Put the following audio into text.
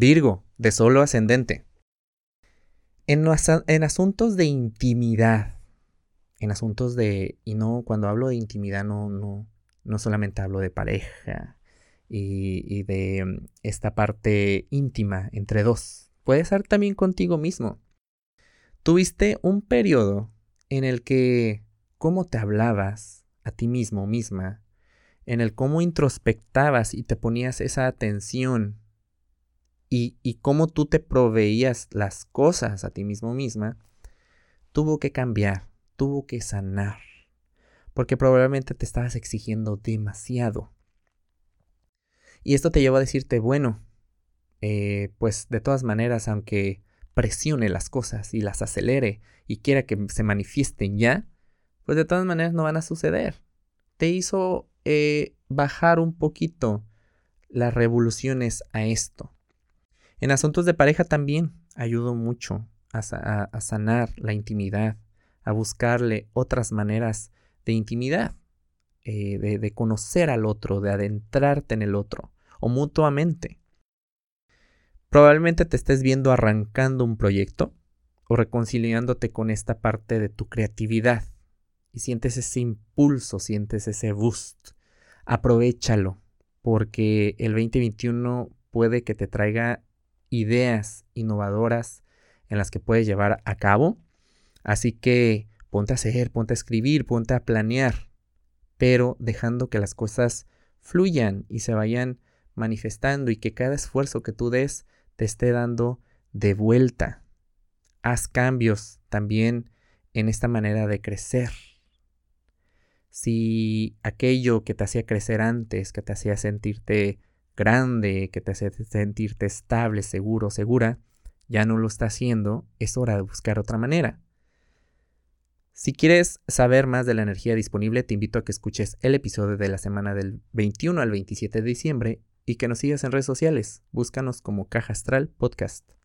Virgo, de solo ascendente. En, en, asuntos de intimidad, en asuntos de, y no, cuando hablo de intimidad no, no, no solamente hablo de pareja y, y de mm, esta parte íntima entre dos, puede ser también contigo mismo. Tuviste un periodo en el que cómo te hablabas a ti mismo misma, en el cómo introspectabas y te ponías esa atención y, cómo tú te proveías las cosas a ti mismo misma, tuvo que cambiar, tuvo que sanar, porque probablemente te estabas exigiendo demasiado. Y esto te lleva a decirte, bueno, eh, pues de todas maneras, aunque presione las cosas y las acelere y quiera que se manifiesten ya, pues de todas maneras no van a suceder. Te hizo eh, bajar un poquito las revoluciones a esto. En asuntos de pareja también ayudó mucho a, sanar la intimidad, a buscarle otras maneras de intimidad, eh, de, de conocer al otro, de adentrarte en el otro, o mutuamente. Probablemente te estés viendo arrancando un proyecto o reconciliándote con esta parte de tu creatividad y sientes ese impulso, sientes ese boost. Aprovechalo porque el 2021 puede que te traiga ideas innovadoras en las que puedes llevar a cabo. Así que ponte a hacer, ponte a escribir, ponte a planear, pero dejando que las cosas fluyan y se vayan manifestando y que cada esfuerzo que tú des te esté dando de vuelta. Haz cambios también en esta manera de crecer. Si aquello que te hacía crecer antes, que te hacía sentirte grande, que te hace sentirte estable, seguro, segura, ya no lo está haciendo, es hora de buscar otra manera. Si quieres saber más de la energía disponible, te invito a que escuches el episodio de la semana del 21 al 27 de diciembre y que nos sigas en redes sociales. Búscanos como Caja Astral Podcast.